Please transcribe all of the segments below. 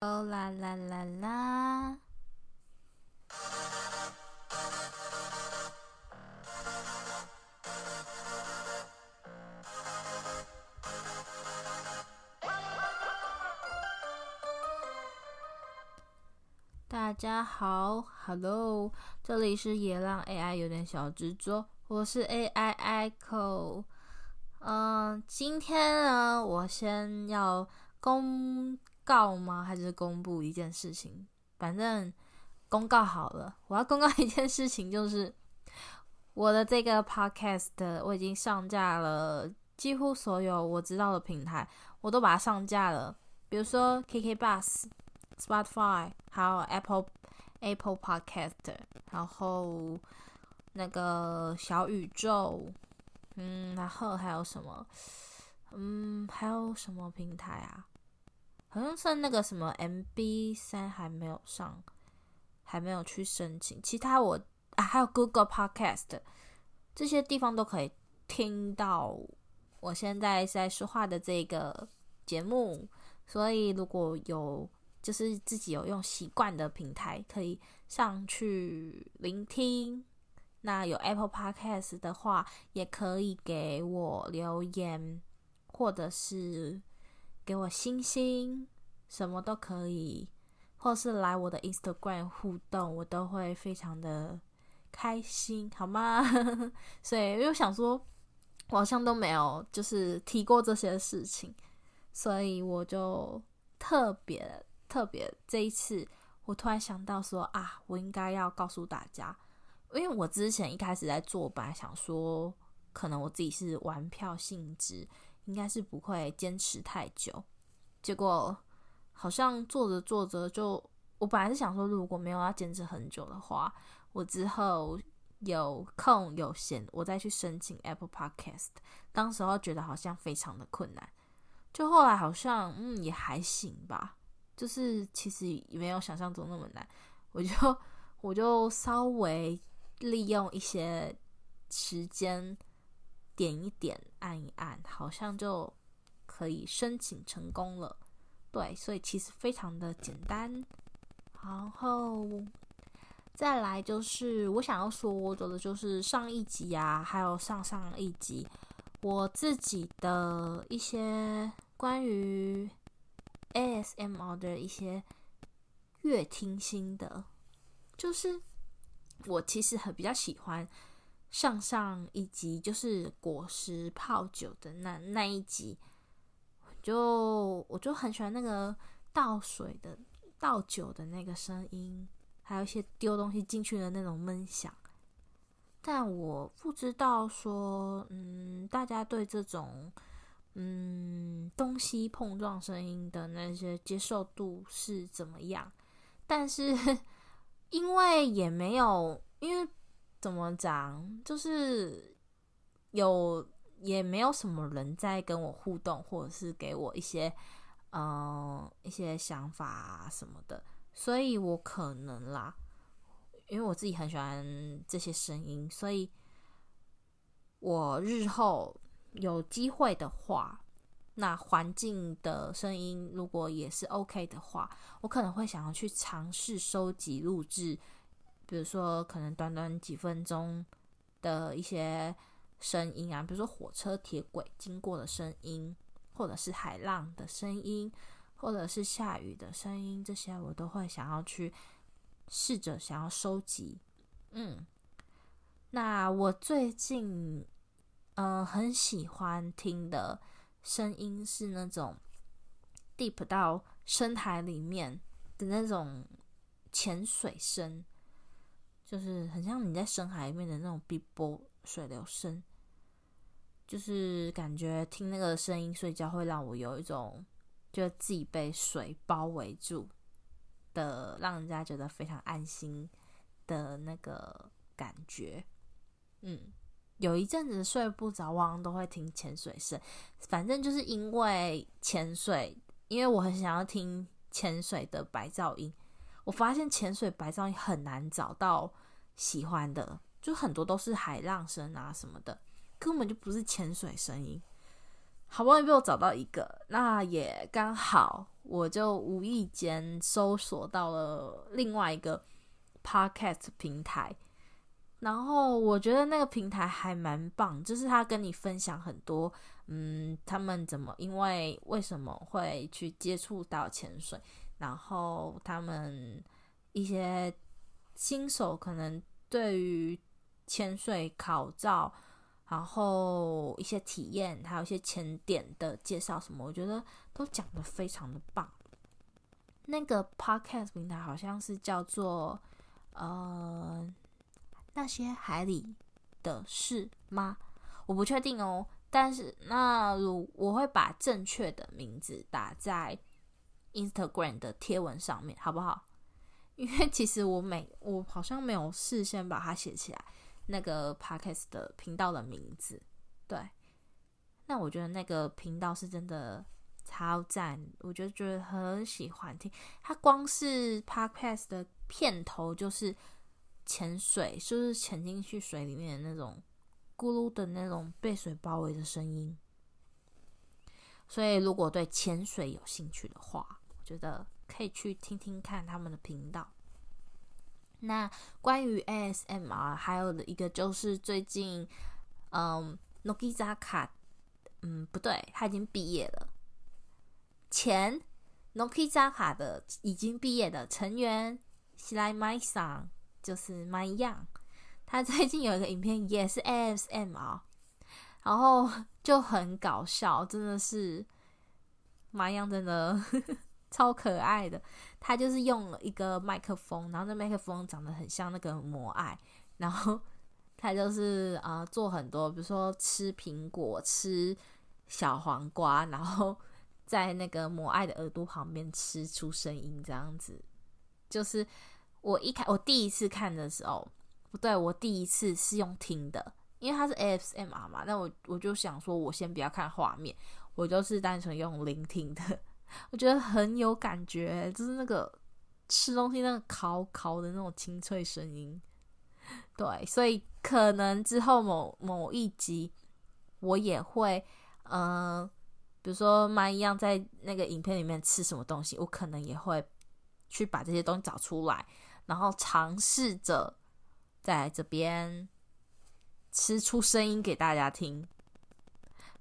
哦啦啦啦啦！大家好，Hello，这里是野浪 AI 有点小执着，我是 AI Echo。嗯，今天呢，我先要公。告吗？还是公布一件事情？反正公告好了。我要公告一件事情，就是我的这个 podcast 我已经上架了，几乎所有我知道的平台我都把它上架了。比如说 KK Bus、Spotify，还有 Apple Apple Podcast，然后那个小宇宙，嗯，然后还有什么？嗯，还有什么平台啊？好像是那个什么 MB3 还没有上，还没有去申请。其他我啊，还有 Google Podcast 这些地方都可以听到我现在在说话的这个节目。所以如果有就是自己有用习惯的平台，可以上去聆听。那有 Apple Podcast 的话，也可以给我留言，或者是。给我星星，什么都可以，或是来我的 Instagram 互动，我都会非常的开心，好吗？所以，因为我想说，我好像都没有就是提过这些事情，所以我就特别特别这一次，我突然想到说啊，我应该要告诉大家，因为我之前一开始在做，本来想说，可能我自己是玩票性质。应该是不会坚持太久，结果好像做着做着就，我本来是想说，如果没有要坚持很久的话，我之后有空有闲，我再去申请 Apple Podcast。当时候觉得好像非常的困难，就后来好像嗯也还行吧，就是其实也没有想象中那么难，我就我就稍微利用一些时间。点一点，按一按，好像就可以申请成功了。对，所以其实非常的简单。然后再来就是我想要说的，就是上一集啊，还有上上一集，我自己的一些关于 ASMR 的一些乐听心得，就是我其实很比较喜欢。上上一集就是果实泡酒的那那一集，就我就很喜欢那个倒水的倒酒的那个声音，还有一些丢东西进去的那种闷响。但我不知道说，嗯，大家对这种嗯东西碰撞声音的那些接受度是怎么样？但是 因为也没有因为。怎么讲？就是有也没有什么人在跟我互动，或者是给我一些嗯、一些想法什么的，所以我可能啦，因为我自己很喜欢这些声音，所以我日后有机会的话，那环境的声音如果也是 OK 的话，我可能会想要去尝试收集录制。比如说，可能短短几分钟的一些声音啊，比如说火车、铁轨经过的声音，或者是海浪的声音，或者是下雨的声音，这些我都会想要去试着想要收集。嗯，那我最近嗯、很喜欢听的声音是那种 deep 到深海里面的那种潜水声。就是很像你在深海里面的那种碧波水流声，就是感觉听那个声音睡觉会让我有一种就自己被水包围住的，让人家觉得非常安心的那个感觉。嗯，有一阵子睡不着，往往都会听潜水声。反正就是因为潜水，因为我很想要听潜水的白噪音。我发现潜水白噪音很难找到喜欢的，就很多都是海浪声啊什么的，根本就不是潜水声音。好不容易被我找到一个，那也刚好我就无意间搜索到了另外一个 podcast 平台，然后我觉得那个平台还蛮棒，就是他跟你分享很多，嗯，他们怎么因为为什么会去接触到潜水，然后他们一些新手可能对于潜水考照。然后一些体验，还有一些潜点的介绍什么，我觉得都讲得非常的棒。那个 podcast 平台好像是叫做呃那些海里的事吗？我不确定哦。但是那如我会把正确的名字打在 Instagram 的贴文上面，好不好？因为其实我每我好像没有事先把它写起来。那个 podcast 的频道的名字，对，那我觉得那个频道是真的超赞，我觉得觉得很喜欢听。它光是 podcast 的片头就是潜水，就是潜进去水里面的那种咕噜的那种被水包围的声音。所以如果对潜水有兴趣的话，我觉得可以去听听看他们的频道。那关于 ASMR，还有的一个就是最近，嗯，Nogizaka，嗯，不对，他已经毕业了。前 Nogizaka 的已经毕业的成员，Shirai Mai 桑，就是 Mai Yang，他最近有一个影片也是 ASMR，然后 就很搞笑，真的是 Mai Yang 真的。超可爱的，他就是用了一个麦克风，然后那麦克风长得很像那个摩艾，然后 他就是啊、做很多，比如说吃苹果、吃小黄瓜，然后在那个摩艾的耳朵旁边吃出声音，这样子。就是我一开我第一次看的时候，不对，我第一次是用听的，因为它是 ASMR 嘛，那我我就想说，我先不要看画面，我就是单纯用聆听的。我觉得很有感觉，就是那个吃东西那个烤烤的那种清脆声音。对，所以可能之后某某一集我也会，嗯、比如说妈一样在那个影片里面吃什么东西，我可能也会去把这些东西找出来，然后尝试着在这边吃出声音给大家听。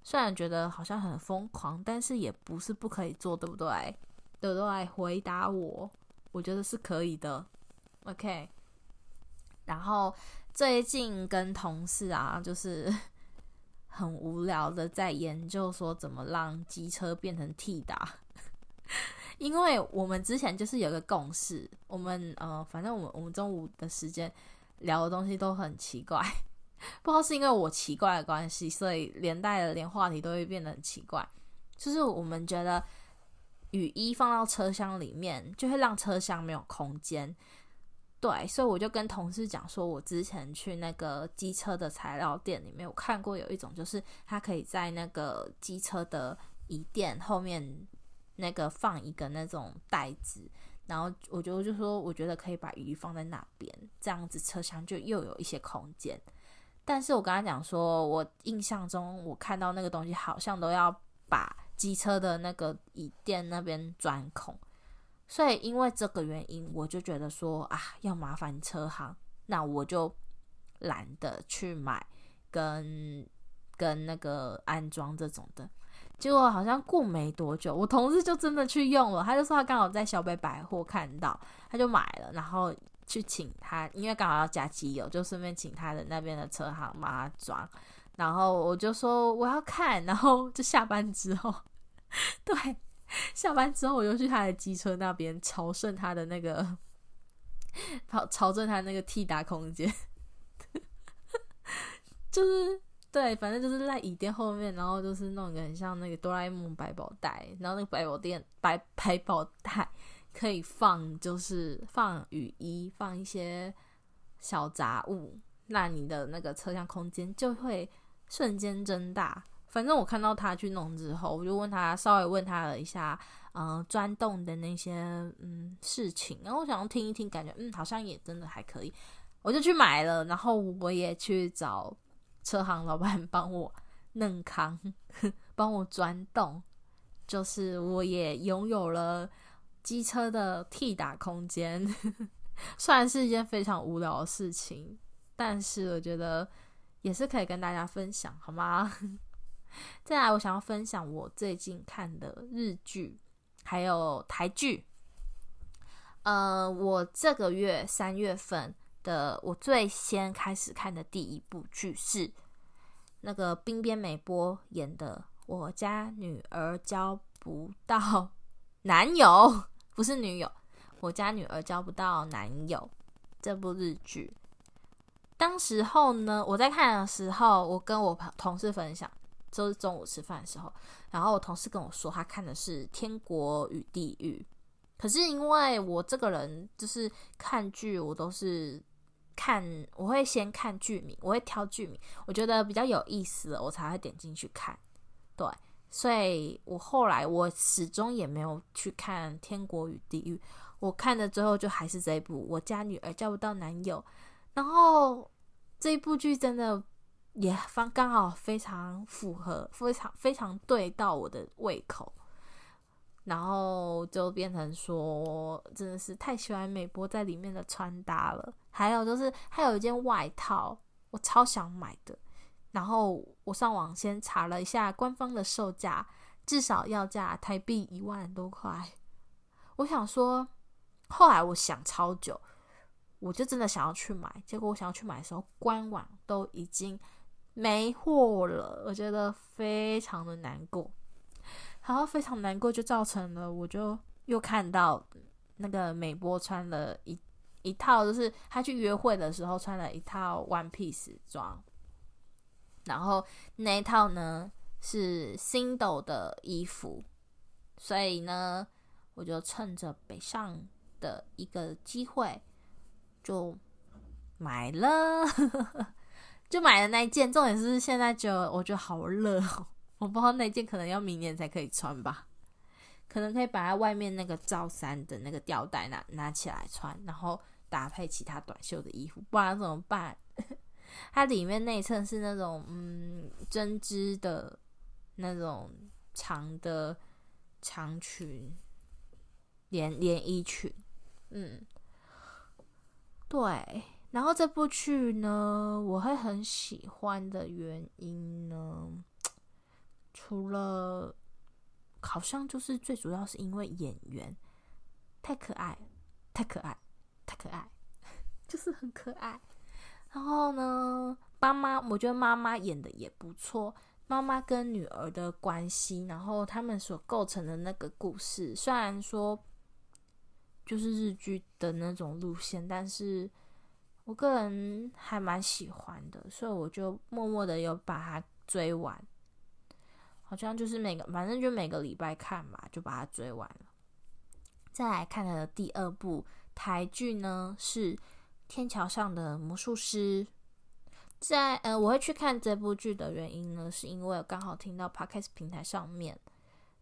虽然觉得好像很疯狂，但是也不是不可以做，对不对？对不对？回答我，我觉得是可以的。OK。然后最近跟同事啊，就是 很无聊的在研究说怎么让机车变成 T 打，因为我们之前就是有个共识，我们呃，反正我们我们中午的时间聊的东西都很奇怪。不知道是因为我奇怪的关系，所以连带的连话题都会变得很奇怪。就是我们觉得雨衣放到车厢里面，就会让车厢没有空间。对，所以我就跟同事讲说，我之前去那个机车的材料店里面，我看过有一种，就是它可以在那个机车的椅垫后面那个放一个那种袋子，然后我就就说，我觉得可以把雨衣放在那边，这样子车厢就又有一些空间。但是我跟他讲说，我印象中我看到那个东西好像都要把机车的那个椅垫那边钻孔，所以因为这个原因，我就觉得说啊，要麻烦车行，那我就懒得去买跟跟那个安装这种的。结果好像过没多久，我同事就真的去用了，他就说他刚好在小北百货看到，他就买了，然后。去请他，因为刚好要加机油，就顺便请他的那边的车行帮他装。然后我就说我要看，然后就下班之后，对，下班之后我就去他的机车那边朝圣他的那个，朝朝圣他那个 T 打空间，就是对，反正就是在椅垫后面，然后就是弄个很像那个哆啦 A 梦百宝袋，然后那个百宝店百百宝袋。可以放，就是放雨衣，放一些小杂物，那你的那个车厢空间就会瞬间增大。反正我看到他去弄之后，我就问他，稍微问他了一下，嗯、钻洞的那些嗯事情，然后我想要听一听，感觉嗯好像也真的还可以，我就去买了，然后我也去找车行老板帮我弄康，帮我钻洞。就是我也拥有了机车的替打空间，虽然是一件非常无聊的事情，但是我觉得也是可以跟大家分享，好吗？再来，我想要分享我最近看的日剧，还有台剧。呃，我这个月三月份的，我最先开始看的第一部剧是那个冰边美波演的《我家女儿交不到男友》，不是女友，《我家女儿交不到男友》这部日剧。当时候呢，我在看的时候，我跟我同事分享。就是中午吃饭的时候，然后我同事跟我说，他看的是《天国与地狱》。可是因为我这个人就是看剧，我都是看，我会先看剧名，我会挑剧名，我觉得比较有意思，我才会点进去看。对，所以我后来我始终也没有去看《天国与地狱》，我看的最后就还是这一部《我家女儿交不到男友》。然后这一部剧真的。也方刚好非常符合，非常非常对到我的胃口，然后就变成说，真的是太喜欢美波在里面的穿搭了。还有就是，还有一件外套，我超想买的。然后我上网先查了一下官方的售价，至少要价台币一万多块。我想说，后来我想超久，我就真的想要去买。结果我想要去买的时候，官网都已经。没货了，我觉得非常的难过，然后非常难过，就造成了我就又看到那个美波穿了一一套，就是他去约会的时候穿了一套 one piece 装，然后那一套呢是 Sindel 的衣服，所以呢我就趁着北上的一个机会就买了。就买了那一件，重点是现在就我觉得好热哦，我不知道那件可能要明年才可以穿吧，可能可以把它外面那个罩衫的那个吊带拿拿起来穿，然后搭配其他短袖的衣服，不然怎么办？它里面内衬是那种嗯针织的那种长的长裙连连衣裙，嗯，对。然后这部剧呢，我会很喜欢的原因呢，除了好像就是最主要是因为演员太可爱，太可爱，太可爱，就是很可爱。然后呢，妈妈，我觉得妈妈演的也不错，妈妈跟女儿的关系，然后他们所构成的那个故事，虽然说就是日剧的那种路线，但是。我个人还蛮喜欢的，所以我就默默的有把它追完，好像就是每个反正就每个礼拜看吧，就把它追完了。再来看的第二部台剧呢是《天桥上的魔术师》。在呃，我会去看这部剧的原因呢，是因为刚好听到 Podcast 平台上面。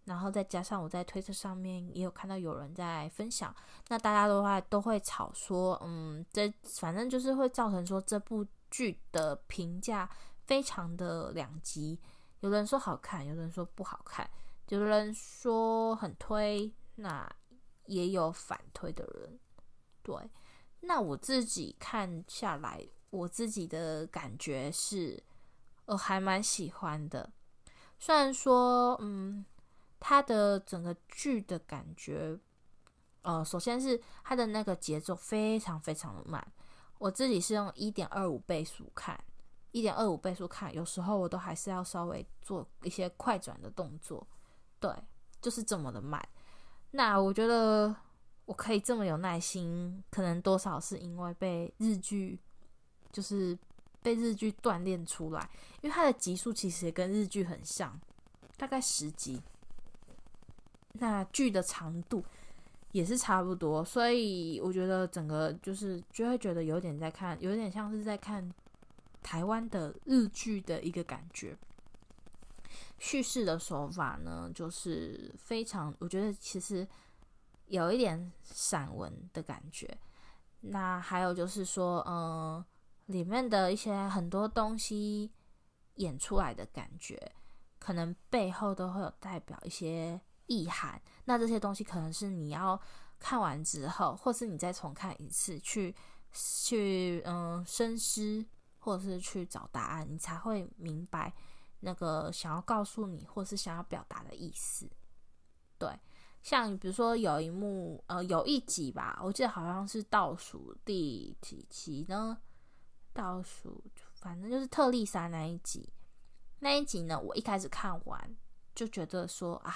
然后再加上我在推特上面也有看到有人在分享，那大家的话都会吵说，嗯，这反正就是会造成说这部剧的评价非常的两极，有人说好看，有人说不好看，有人说很推，那也有反推的人。对，那我自己看下来，我自己的感觉是，呃还蛮喜欢的，虽然说，嗯。它的整个剧的感觉，呃，首先是它的那个节奏非常非常的慢。我自己是用一点二五倍速看，一点二五倍速看，有时候我都还是要稍微做一些快转的动作。对，就是这么的慢。那我觉得我可以这么有耐心，可能多少是因为被日剧，就是被日剧锻炼出来，因为它的集数其实也跟日剧很像，大概十集。那剧的长度也是差不多，所以我觉得整个就是就会觉得有点在看，有点像是在看台湾的日剧的一个感觉。叙事的手法呢，就是非常，我觉得其实有一点散文的感觉。那还有就是说，嗯、里面的一些很多东西演出来的感觉，可能背后都会有代表一些。意涵。那这些东西可能是你要看完之后，或是你再重看一次，去去嗯深思，或者是去找答案，你才会明白那个想要告诉你，或是想要表达的意思。对，像比如说有一幕，呃，有一集吧，我记得好像是倒数第几集呢？倒数，反正就是特丽莎那一集。那一集呢，我一开始看完就觉得说啊，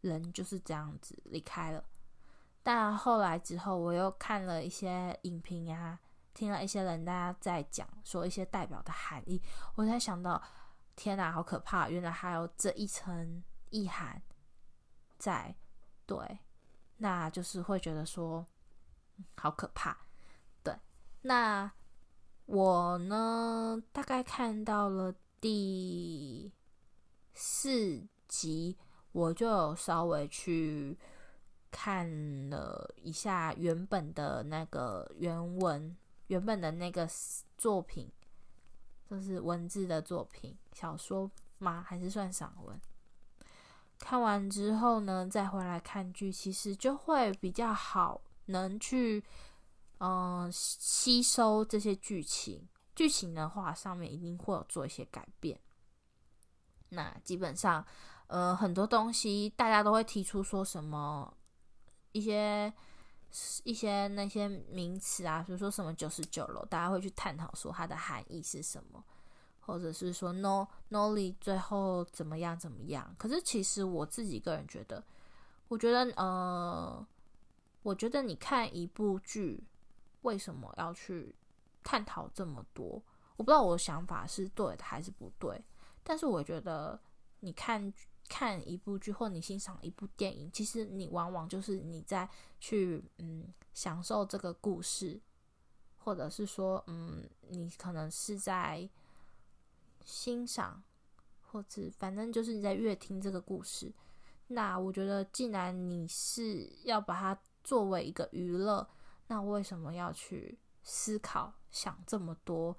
人就是这样子离开了。但后来之后，我又看了一些影评啊，听了一些人大家在讲说一些代表的含义，我才想到，天哪，好可怕！原来还有这一层意涵在。对，那就是会觉得说，好可怕。对，那我呢，大概看到了。第四集，我就有稍微去看了一下原本的那个原文，原本的那个作品，就是文字的作品，小说吗？还是算散文？看完之后呢，再回来看剧，其实就会比较好，能去嗯、吸收这些剧情。剧情的话，上面一定会有做一些改变。那基本上，呃，很多东西大家都会提出说什么一些一些那些名词啊，比如说什么九十九楼，大家会去探讨说它的含义是什么，或者是说，no，no，ly，最后怎么样怎么样。可是其实我自己个人觉得，我觉得呃，我觉得你看一部剧，为什么要去？探讨这么多，我不知道我的想法是对的还是不对。但是我觉得，你看看一部剧或你欣赏一部电影，其实你往往就是你在去嗯享受这个故事，或者是说嗯你可能是在欣赏，或者反正就是你在阅听这个故事。那我觉得，既然你是要把它作为一个娱乐，那为什么要去思考？想这么多，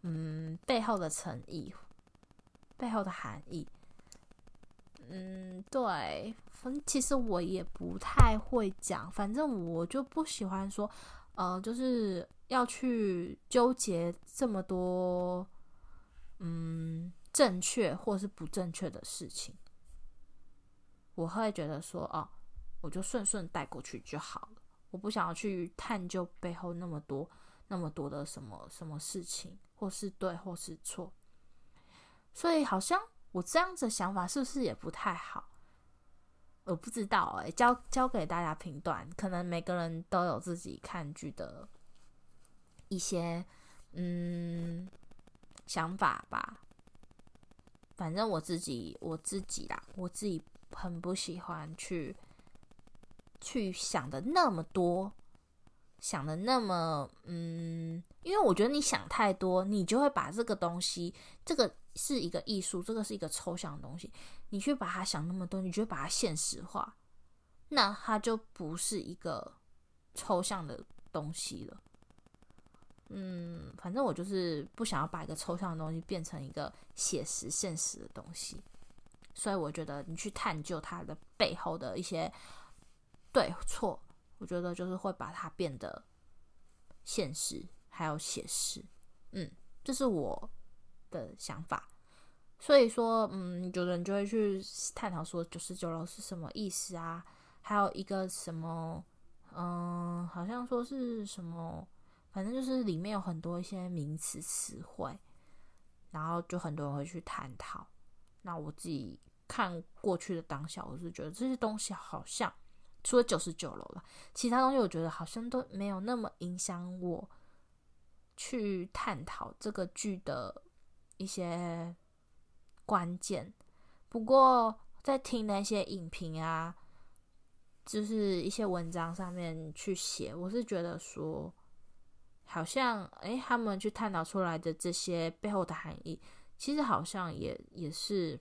嗯，背后的诚意，背后的含义，嗯，对，反正其实我也不太会讲，反正我就不喜欢说，呃，就是要去纠结这么多，嗯，正确或是不正确的事情，我会觉得说，哦，我就顺顺带过去就好了，我不想要去探究背后那么多。那么多的什么什么事情，或是对，或是错，所以好像我这样子想法是不是也不太好？我不知道哎、交交给大家评断。可能每个人都有自己看剧的一些嗯想法吧。反正我自己我自己啦，我自己很不喜欢去去想的那么多。想的那么，嗯，因为我觉得你想太多，你就会把这个东西，这个是一个艺术，这个是一个抽象的东西，你去把它想那么多，你就会把它现实化，那它就不是一个抽象的东西了。嗯，反正我就是不想要把一个抽象的东西变成一个写实、现实的东西，所以我觉得你去探究它的背后的一些对错。我觉得就是会把它变得现实，还有写实，嗯，这是我的想法。所以说，嗯，有的人就会去探讨说九十九楼是什么意思啊？还有一个什么，嗯，好像说是什么，反正就是里面有很多一些名词词汇，然后就很多人会去探讨。那我自己看过去的当下，我是觉得这些东西好像。除了九十九楼了，其他东西我觉得好像都没有那么影响我去探讨这个剧的一些关键。不过在听那些影评啊，就是一些文章上面去写，我是觉得说，好像诶，他们去探讨出来的这些背后的含义，其实好像也也是。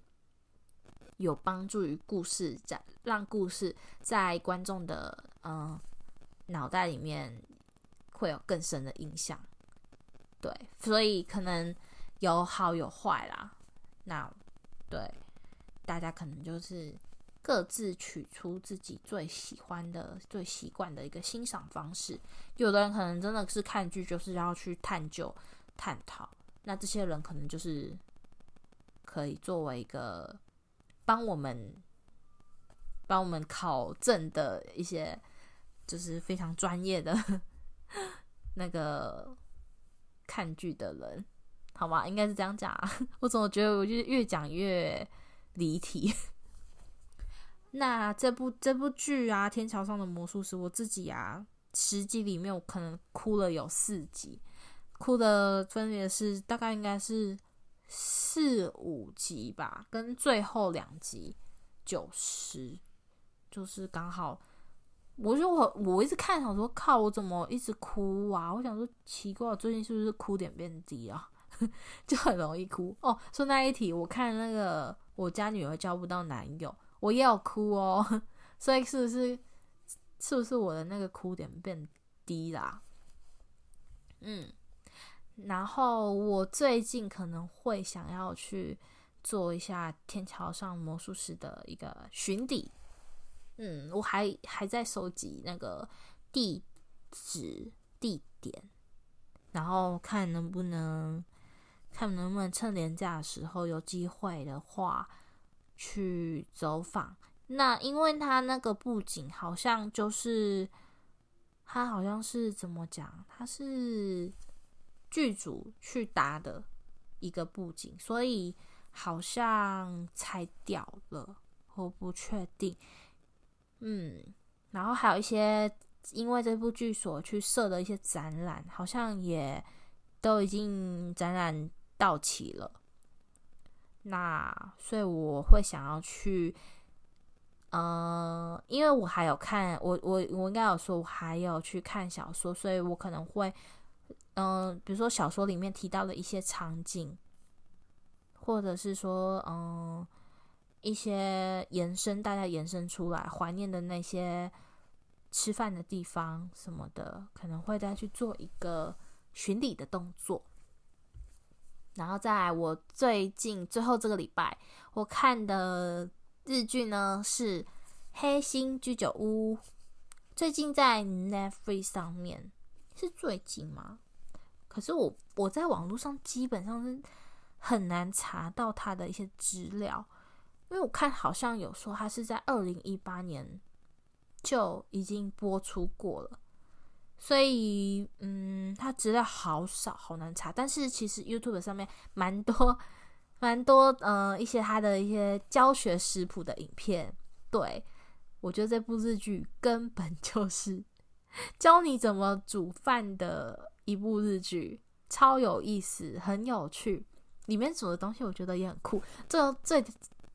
有帮助于故事，在让故事在观众的嗯脑袋里面会有更深的印象，对，所以可能有好有坏啦。那对大家可能就是各自取出自己最喜欢的、最习惯的一个欣赏方式。有的人可能真的是看剧就是要去探究、探讨，那这些人可能就是可以作为一个帮我们帮我们考证的一些，就是非常专业的 那个看剧的人，好吗？应该是这样讲啊。我怎么觉得我就是越讲越离题？那这部这部剧啊，《天桥上的魔术师》，我自己啊，十集里面我可能哭了有四集，哭的分别是大概应该是四五集吧，跟最后两集九十，就是刚好。我就我我一直看，想说靠，我怎么一直哭啊？我想说奇怪，最近是不是哭点变低啊？就很容易哭哦。说那一题，我看那个我家女儿交不到男友。我也有哭哦，所以是不是是不是我的那个哭点变低啦？嗯，然后我最近可能会想要去做一下天桥上魔术师的一个巡底。嗯，我还还在收集那个地址地点，然后看能不能看能不能趁连假的时候有机会的话。去走访，那因为他那个布景好像就是，他好像是怎么讲？他是剧组去搭的一个布景，所以好像拆掉了，我不确定。嗯，然后还有一些因为这部剧所去设的一些展览，好像也都已经展览到期了。那所以我会想要去，呃，因为我还有看我我我应该有说，我还有去看小说，所以我可能会，嗯、比如说小说里面提到的一些场景，或者是说，嗯、一些延伸，大家延伸出来怀念的那些吃饭的地方什么的，可能会再去做一个巡礼的动作。然后再来，我最近最后这个礼拜我看的日剧呢是《黑心居酒屋》，最近在 Netflix 上面，是最近吗？可是我我在网络上基本上是很难查到它的一些资料，因为我看好像有说它是在二零一八年就已经播出过了。所以，嗯，它资料好少，好难查。但是其实 YouTube 上面蛮多、蛮多，呃，一些它的一些教学食谱的影片。对，我觉得这部日剧根本就是 教你怎么煮饭的一部日剧，超有意思，很有趣。里面煮的东西我觉得也很酷。这最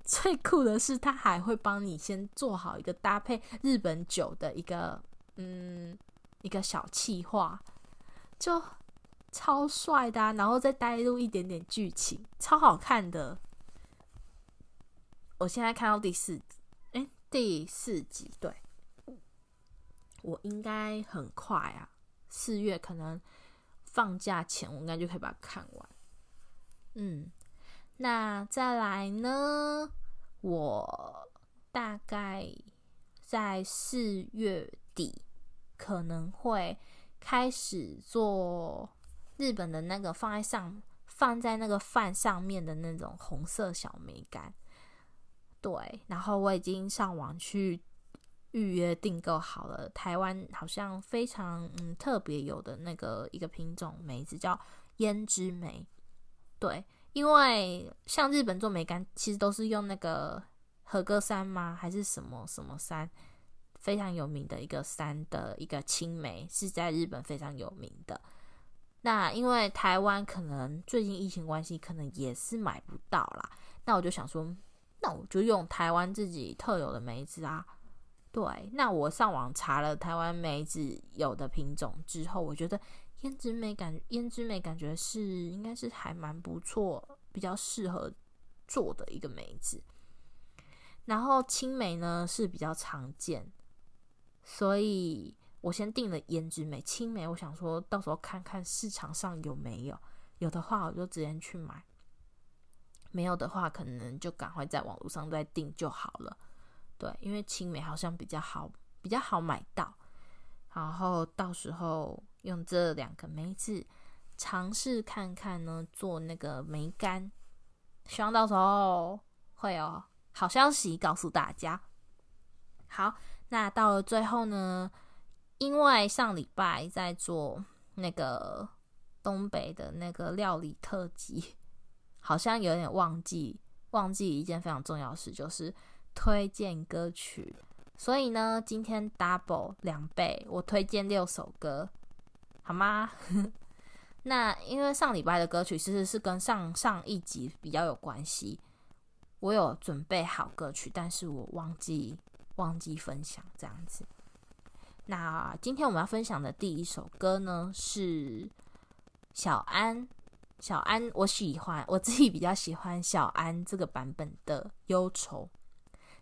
最酷的是，它还会帮你先做好一个搭配日本酒的一个，嗯。一个小企划，就超帅的，然后再带入一点点剧情，超好看的。我现在看到第四，哎，第四集，对，我应该很快啊，四月可能放假前，我应该就可以把它看完。嗯，那再来呢，我大概在四月底。可能会开始做日本的那个放在上放在那个饭上面的那种红色小梅干，对，然后我已经上网去预约订购好了。台湾好像非常嗯特别有的那个一个品种梅子叫胭脂梅，对，因为像日本做梅干其实都是用那个和歌山吗？还是什么什么山？非常有名的一个山的一个青梅是在日本非常有名的。那因为台湾可能最近疫情关系，可能也是买不到啦。那我就想说，那我就用台湾自己特有的梅子啊。对，那我上网查了台湾梅子有的品种之后，我觉得胭脂梅感胭脂梅感觉是应该是还蛮不错，比较适合做的一个梅子。然后青梅呢是比较常见。所以我先定了胭脂梅、青梅，我想说到时候看看市场上有没有，有的话我就直接去买，没有的话可能就赶快在网络上再订就好了。对，因为青梅好像比较好，比较好买到。然后到时候用这两个梅子尝试看看呢，做那个梅干，希望到时候会有好消息告诉大家。好，那到了最后呢，因为上礼拜在做那个东北的那个料理特辑，好像有点忘记忘记一件非常重要的事，就是推荐歌曲。所以呢，今天 double 两倍，我推荐六首歌，好吗？那因为上礼拜的歌曲其实是跟上上一集比较有关系，我有准备好歌曲，但是我忘记忘记分享这样子。那今天我们要分享的第一首歌呢，是小安，小安，我喜欢，我自己比较喜欢小安这个版本的《忧愁》。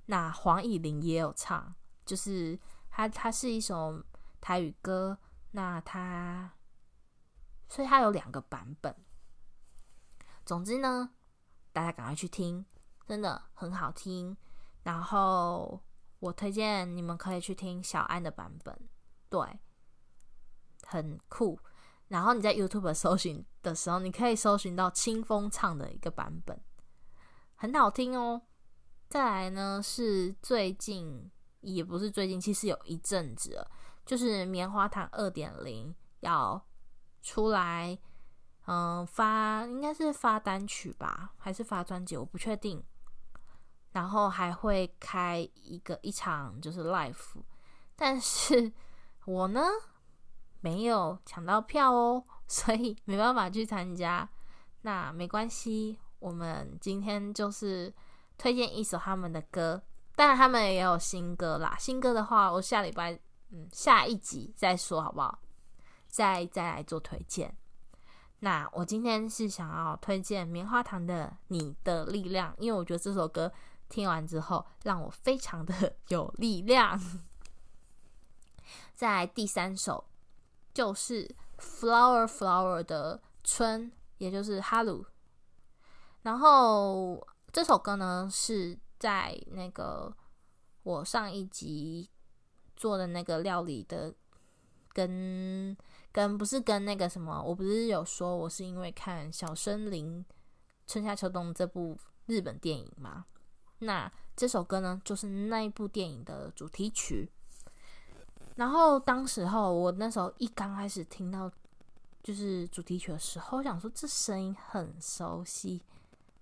那黄以玲也有唱，就是它，它是一首台语歌。那它，所以它有两个版本。总之呢，大家赶快去听，真的很好听。然后我推荐你们可以去听小安的版本，对，很酷。然后你在 YouTube 搜寻的时候，你可以搜寻到清风唱的一个版本，很好听哦。再来呢，是最近也不是最近，其实有一阵子了，就是棉花糖二点零要出来，嗯，发应该是发单曲吧，还是发专辑，我不确定。然后还会开一个一场就是 live，但是我呢没有抢到票哦，所以没办法去参加。那没关系，我们今天就是。推荐一首他们的歌，当然他们也有新歌啦。新歌的话，我下礼拜嗯下一集再说好不好？再再来做推荐。那我今天是想要推荐棉花糖的《你的力量》，因为我觉得这首歌听完之后让我非常的 有力量。再来第三首就是 Flower Flower 的《春》，也就是哈鲁，然后。这首歌呢，是在那个我上一集做的那个料理的跟跟不是跟那个什么，我不是有说我是因为看《小森林春夏秋冬》这部日本电影吗？那这首歌呢，就是那一部电影的主题曲。然后当时候我那时候一刚开始听到就是主题曲的时候，我想说这声音很熟悉。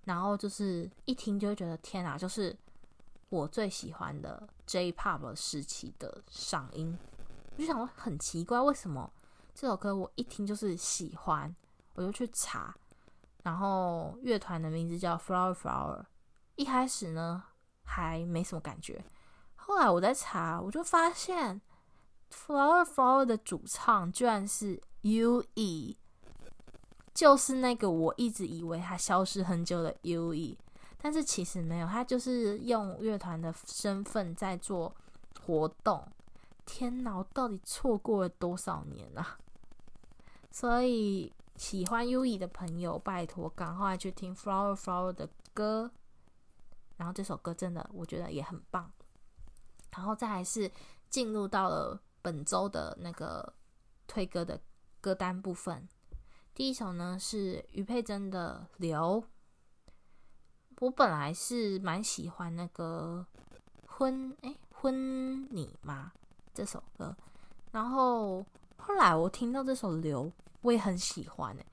然后就是一听就会觉得天啊，就是我最喜欢的 J-Pop 时期的嗓音。我就想说很奇怪，为什么这首歌我一听就是喜欢？我就去查，然后乐团的名字叫 Flower Flower。一开始呢还没什么感觉，后来我在查，我就发现 Flower Flower 的主唱居然是 UE。就是那个我一直以为他消失很久的 UE，但是其实没有，他就是用乐团的身份在做活动。天哪，我到底错过了多少年啊！所以喜欢 UE 的朋友，拜托赶快去听 Flower Flower 的歌。然后这首歌真的我觉得也很棒。然后再来是进入到了本周的那个推歌的歌单部分。第一首呢是余佩真的《流》，我本来是蛮喜欢那个婚诶、婚你吗这首歌，然后后来我听到这首《流》，我也很喜欢诶。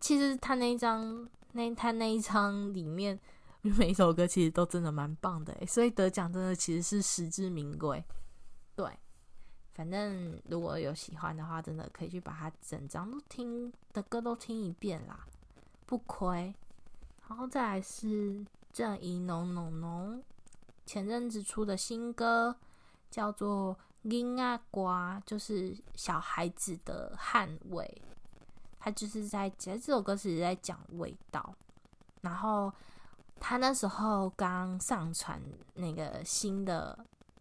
其实他那一张那他那一张里面每一首歌其实都真的蛮棒的诶，所以得奖真的其实是实至名归，对。反正如果有喜欢的话，真的可以去把它整张都听的歌都听一遍啦，不亏。然后再来是郑宜农农农前阵子出的新歌，叫做《囡仔歌》，就是小孩子的汗味。他就是在讲这首歌是在讲味道。然后他那时候刚上传那个新的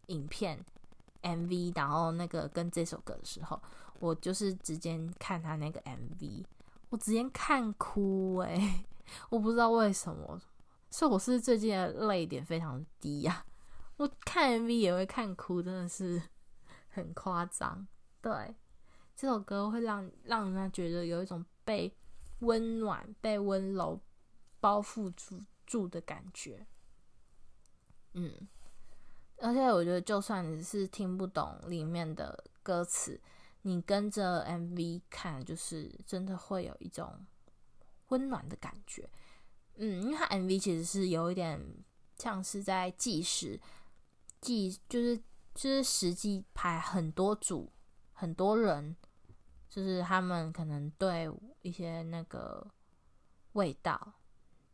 影片。MV，然后那个跟这首歌的时候，我就是直接看他那个 MV，我直接看哭诶、我不知道为什么，所以我是最近的泪点非常低呀、啊，我看 MV 也会看哭，真的是很夸张。对，这首歌会让让人家觉得有一种被温暖、被温柔包覆住住的感觉。嗯，而且我觉得，就算你是听不懂里面的歌词，你跟着 MV 看，就是真的会有一种温暖的感觉。嗯，因为它 MV 其实是有一点像是在计时，计就是就是实际拍很多组很多人，就是他们可能对一些那个味道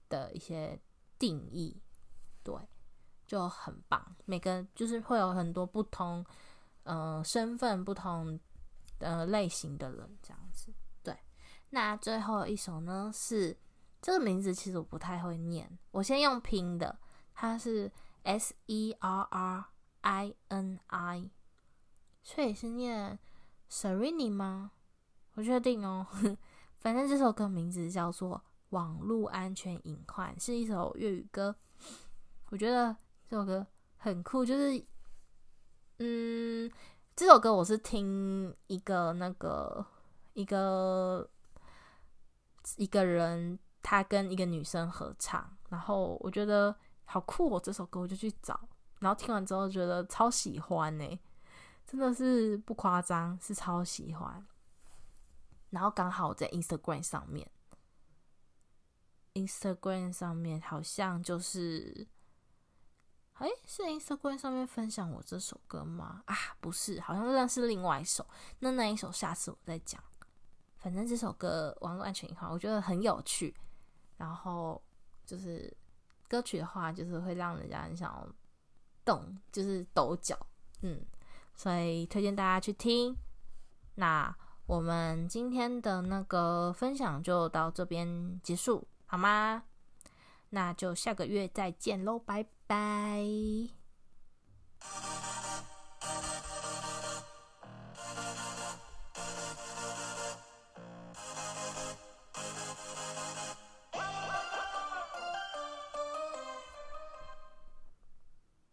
的一些定义，对。就很棒，每个就是会有很多不同，呃，身份不同的类型的人这样子。对，那最后一首呢是这个名字，其实我不太会念，我先用拼的，它是 S E R R I N I，所以是念 Serrini 吗？不确定哦，反正这首歌名字叫做《网络安全隐患》，是一首粤语歌，我觉得。这首歌很酷，就是，嗯，这首歌我是听一个那个一个一个人，他跟一个女生合唱，然后我觉得好酷哦，这首歌我就去找，然后听完之后觉得超喜欢呢，真的是不夸张，是超喜欢。然后刚好在 Instagram 上面，Instagram 上面好像就是。哎，是 Instagram 上面分享我这首歌吗？啊，不是，好像认识另外一首。那那一首下次我再讲。反正这首歌网络安全隐患，我觉得很有趣。然后就是歌曲的话，就是会让人家很想要动，就是抖脚。嗯，所以推荐大家去听。那我们今天的那个分享就到这边结束，好吗？那就下个月再见喽，拜拜。